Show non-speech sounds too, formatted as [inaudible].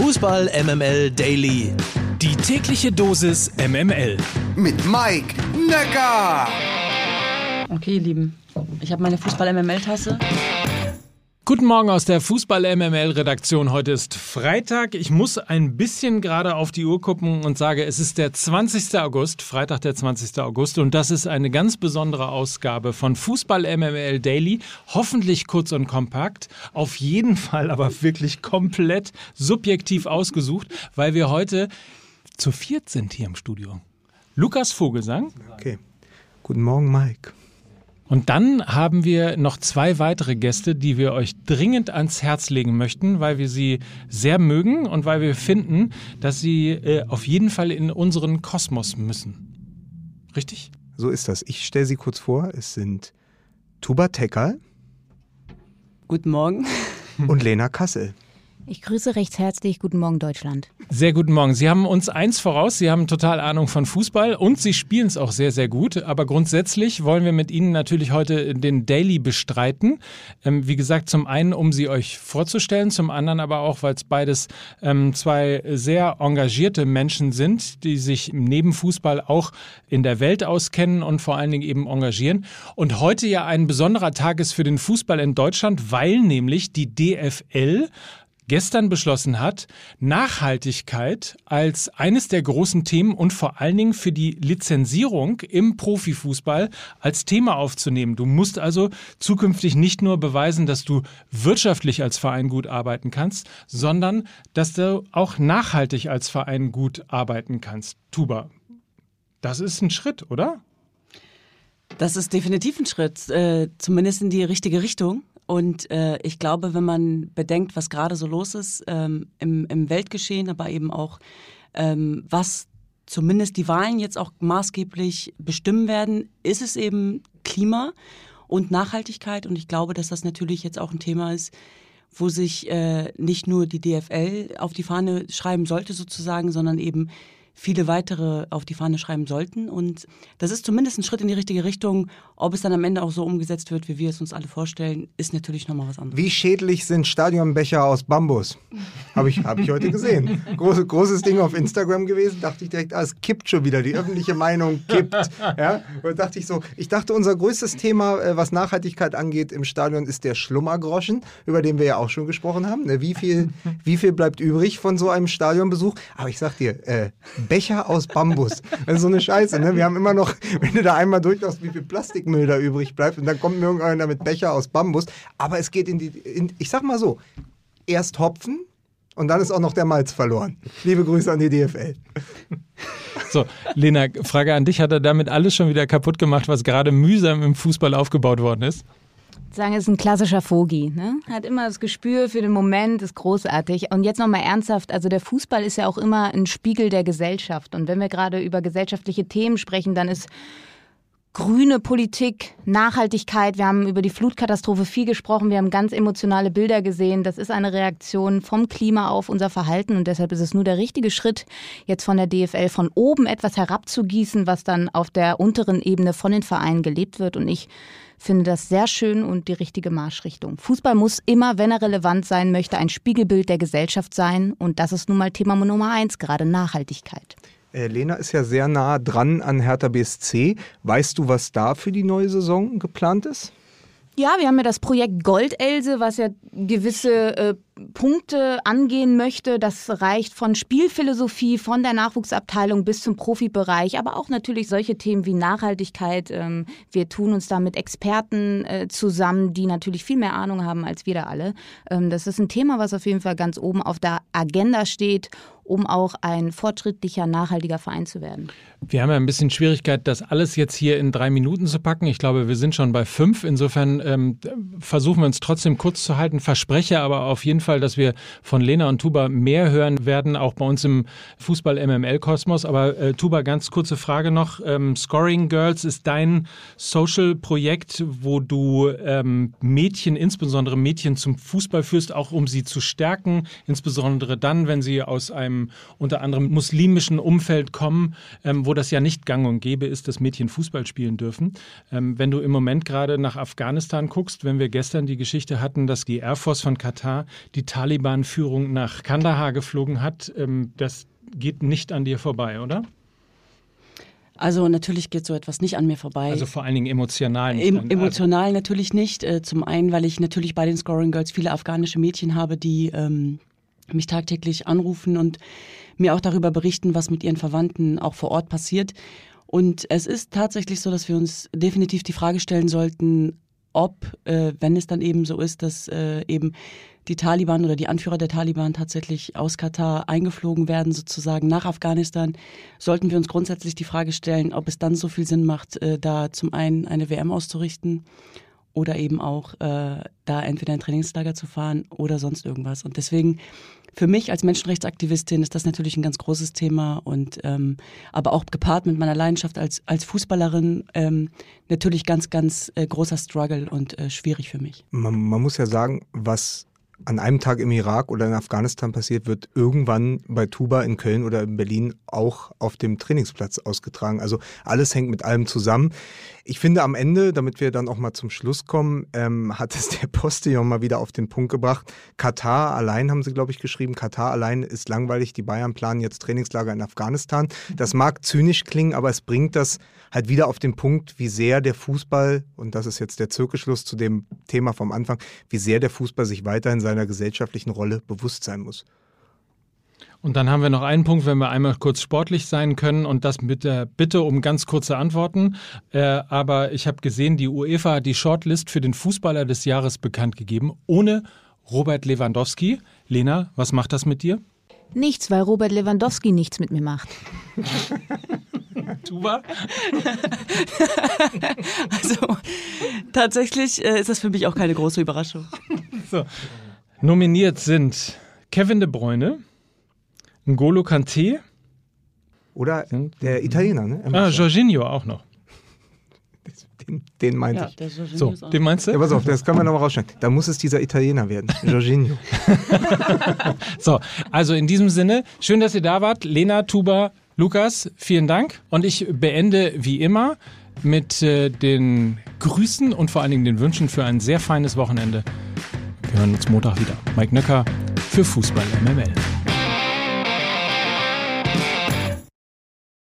Fußball MML Daily. Die tägliche Dosis MML. Mit Mike Necker. Okay, ihr Lieben, ich habe meine Fußball-MML-Tasse. Guten Morgen aus der Fußball-MML-Redaktion. Heute ist Freitag. Ich muss ein bisschen gerade auf die Uhr gucken und sage, es ist der 20. August, Freitag der 20. August. Und das ist eine ganz besondere Ausgabe von Fußball-MML Daily. Hoffentlich kurz und kompakt. Auf jeden Fall aber wirklich komplett subjektiv ausgesucht, weil wir heute zu viert sind hier im Studio. Lukas Vogelsang. Okay. Guten Morgen, Mike. Und dann haben wir noch zwei weitere Gäste, die wir euch dringend ans Herz legen möchten, weil wir sie sehr mögen und weil wir finden, dass sie äh, auf jeden Fall in unseren Kosmos müssen. Richtig? So ist das. Ich stelle sie kurz vor. Es sind Tuba Tekal Guten Morgen. und Lena Kassel. Ich grüße recht herzlich. Guten Morgen, Deutschland. Sehr guten Morgen. Sie haben uns eins voraus. Sie haben total Ahnung von Fußball und Sie spielen es auch sehr, sehr gut. Aber grundsätzlich wollen wir mit Ihnen natürlich heute den Daily bestreiten. Ähm, wie gesagt, zum einen, um Sie euch vorzustellen, zum anderen aber auch, weil es beides ähm, zwei sehr engagierte Menschen sind, die sich neben Fußball auch in der Welt auskennen und vor allen Dingen eben engagieren. Und heute ja ein besonderer Tag ist für den Fußball in Deutschland, weil nämlich die DFL gestern beschlossen hat, Nachhaltigkeit als eines der großen Themen und vor allen Dingen für die Lizenzierung im Profifußball als Thema aufzunehmen. Du musst also zukünftig nicht nur beweisen, dass du wirtschaftlich als Verein gut arbeiten kannst, sondern dass du auch nachhaltig als Verein gut arbeiten kannst. Tuba, das ist ein Schritt, oder? Das ist definitiv ein Schritt, äh, zumindest in die richtige Richtung. Und äh, ich glaube, wenn man bedenkt, was gerade so los ist ähm, im, im Weltgeschehen, aber eben auch, ähm, was zumindest die Wahlen jetzt auch maßgeblich bestimmen werden, ist es eben Klima und Nachhaltigkeit. Und ich glaube, dass das natürlich jetzt auch ein Thema ist, wo sich äh, nicht nur die DFL auf die Fahne schreiben sollte sozusagen, sondern eben viele weitere auf die Fahne schreiben sollten. Und das ist zumindest ein Schritt in die richtige Richtung. Ob es dann am Ende auch so umgesetzt wird, wie wir es uns alle vorstellen, ist natürlich nochmal was anderes. Wie schädlich sind Stadionbecher aus Bambus? Habe ich, hab ich heute gesehen. Groß, großes Ding auf Instagram gewesen. Dachte ich direkt, ah, es kippt schon wieder. Die öffentliche Meinung kippt. Ja? Und dachte ich so, ich dachte, unser größtes Thema, äh, was Nachhaltigkeit angeht im Stadion, ist der Schlummergroschen, über den wir ja auch schon gesprochen haben. Ne, Wie viel, wie viel bleibt übrig von so einem Stadionbesuch? Aber ich sag dir, äh, Becher aus Bambus. Das ist so eine Scheiße. Ne? Wir haben immer noch, wenn du da einmal durchläufst, wie viel Plastikmüll da übrig bleibt und dann kommt mir irgendeiner mit Becher aus Bambus. Aber es geht in die, in, ich sag mal so, erst Hopfen und dann ist auch noch der Malz verloren. Liebe Grüße an die DFL. So, Lena, Frage an dich. Hat er damit alles schon wieder kaputt gemacht, was gerade mühsam im Fußball aufgebaut worden ist? Sagen, ist ein klassischer Vogi. Ne? Hat immer das Gespür für den Moment, ist großartig. Und jetzt nochmal ernsthaft, also der Fußball ist ja auch immer ein Spiegel der Gesellschaft. Und wenn wir gerade über gesellschaftliche Themen sprechen, dann ist grüne Politik, Nachhaltigkeit. Wir haben über die Flutkatastrophe viel gesprochen. Wir haben ganz emotionale Bilder gesehen. Das ist eine Reaktion vom Klima auf unser Verhalten. Und deshalb ist es nur der richtige Schritt, jetzt von der DFL von oben etwas herabzugießen, was dann auf der unteren Ebene von den Vereinen gelebt wird. Und ich finde das sehr schön und die richtige Marschrichtung. Fußball muss immer, wenn er relevant sein möchte, ein Spiegelbild der Gesellschaft sein. Und das ist nun mal Thema Nummer eins, gerade Nachhaltigkeit. Äh, Lena ist ja sehr nah dran an Hertha BSC. Weißt du, was da für die neue Saison geplant ist? Ja, wir haben ja das Projekt Goldelse, was ja gewisse äh, Punkte angehen möchte. Das reicht von Spielphilosophie, von der Nachwuchsabteilung bis zum Profibereich, aber auch natürlich solche Themen wie Nachhaltigkeit. Ähm, wir tun uns da mit Experten äh, zusammen, die natürlich viel mehr Ahnung haben als wir da alle. Ähm, das ist ein Thema, was auf jeden Fall ganz oben auf der Agenda steht um auch ein fortschrittlicher, nachhaltiger Verein zu werden. Wir haben ja ein bisschen Schwierigkeit, das alles jetzt hier in drei Minuten zu packen. Ich glaube, wir sind schon bei fünf. Insofern ähm, versuchen wir uns trotzdem kurz zu halten, verspreche aber auf jeden Fall, dass wir von Lena und Tuba mehr hören werden, auch bei uns im Fußball-MML-Kosmos. Aber äh, Tuba, ganz kurze Frage noch. Ähm, Scoring Girls ist dein Social-Projekt, wo du ähm, Mädchen, insbesondere Mädchen zum Fußball führst, auch um sie zu stärken, insbesondere dann, wenn sie aus einem unter anderem muslimischen Umfeld kommen, ähm, wo das ja nicht gang und gäbe ist, dass Mädchen Fußball spielen dürfen. Ähm, wenn du im Moment gerade nach Afghanistan guckst, wenn wir gestern die Geschichte hatten, dass die Air Force von Katar die Taliban-Führung nach Kandahar geflogen hat. Ähm, das geht nicht an dir vorbei, oder? Also natürlich geht so etwas nicht an mir vorbei. Also vor allen Dingen emotional nicht. Em emotional natürlich nicht. Äh, zum einen, weil ich natürlich bei den Scoring Girls viele afghanische Mädchen habe, die ähm, mich tagtäglich anrufen und mir auch darüber berichten, was mit ihren Verwandten auch vor Ort passiert. Und es ist tatsächlich so, dass wir uns definitiv die Frage stellen sollten, ob, äh, wenn es dann eben so ist, dass äh, eben die Taliban oder die Anführer der Taliban tatsächlich aus Katar eingeflogen werden, sozusagen nach Afghanistan, sollten wir uns grundsätzlich die Frage stellen, ob es dann so viel Sinn macht, äh, da zum einen eine WM auszurichten oder eben auch äh, da entweder ein Trainingslager zu fahren oder sonst irgendwas. Und deswegen für mich als Menschenrechtsaktivistin ist das natürlich ein ganz großes Thema und ähm, aber auch gepaart mit meiner Leidenschaft als, als Fußballerin ähm, natürlich ganz, ganz äh, großer Struggle und äh, schwierig für mich. Man, man muss ja sagen, was an einem Tag im Irak oder in Afghanistan passiert, wird irgendwann bei Tuba in Köln oder in Berlin auch auf dem Trainingsplatz ausgetragen. Also alles hängt mit allem zusammen. Ich finde am Ende, damit wir dann auch mal zum Schluss kommen, ähm, hat es der Postillon mal wieder auf den Punkt gebracht. Katar allein haben sie, glaube ich, geschrieben. Katar allein ist langweilig. Die Bayern planen jetzt Trainingslager in Afghanistan. Das mag zynisch klingen, aber es bringt das halt wieder auf den Punkt, wie sehr der Fußball, und das ist jetzt der Zirkelschluss zu dem Thema vom Anfang, wie sehr der Fußball sich weiterhin seiner gesellschaftlichen Rolle bewusst sein muss. Und dann haben wir noch einen Punkt, wenn wir einmal kurz sportlich sein können und das mit der Bitte um ganz kurze Antworten. Äh, aber ich habe gesehen, die UEFA hat die Shortlist für den Fußballer des Jahres bekannt gegeben, ohne Robert Lewandowski. Lena, was macht das mit dir? Nichts, weil Robert Lewandowski nichts mit mir macht. [laughs] Tuba? [laughs] also tatsächlich äh, ist das für mich auch keine große Überraschung. So. Nominiert sind Kevin de Bruyne, N'Golo Kanté. Oder der Italiener, ne? Ah, Jorginho auch noch. [laughs] Den, den meinte ja, ich. So, den meinst du? Ja, pass auf, das können wir nochmal rausschneiden. Da muss es dieser Italiener werden, [laughs] Jorginho. [laughs] so, also in diesem Sinne, schön, dass ihr da wart. Lena, Tuba, Lukas, vielen Dank. Und ich beende wie immer mit äh, den Grüßen und vor allen Dingen den Wünschen für ein sehr feines Wochenende. Wir hören uns Montag wieder. Mike Nöcker für Fußball MML.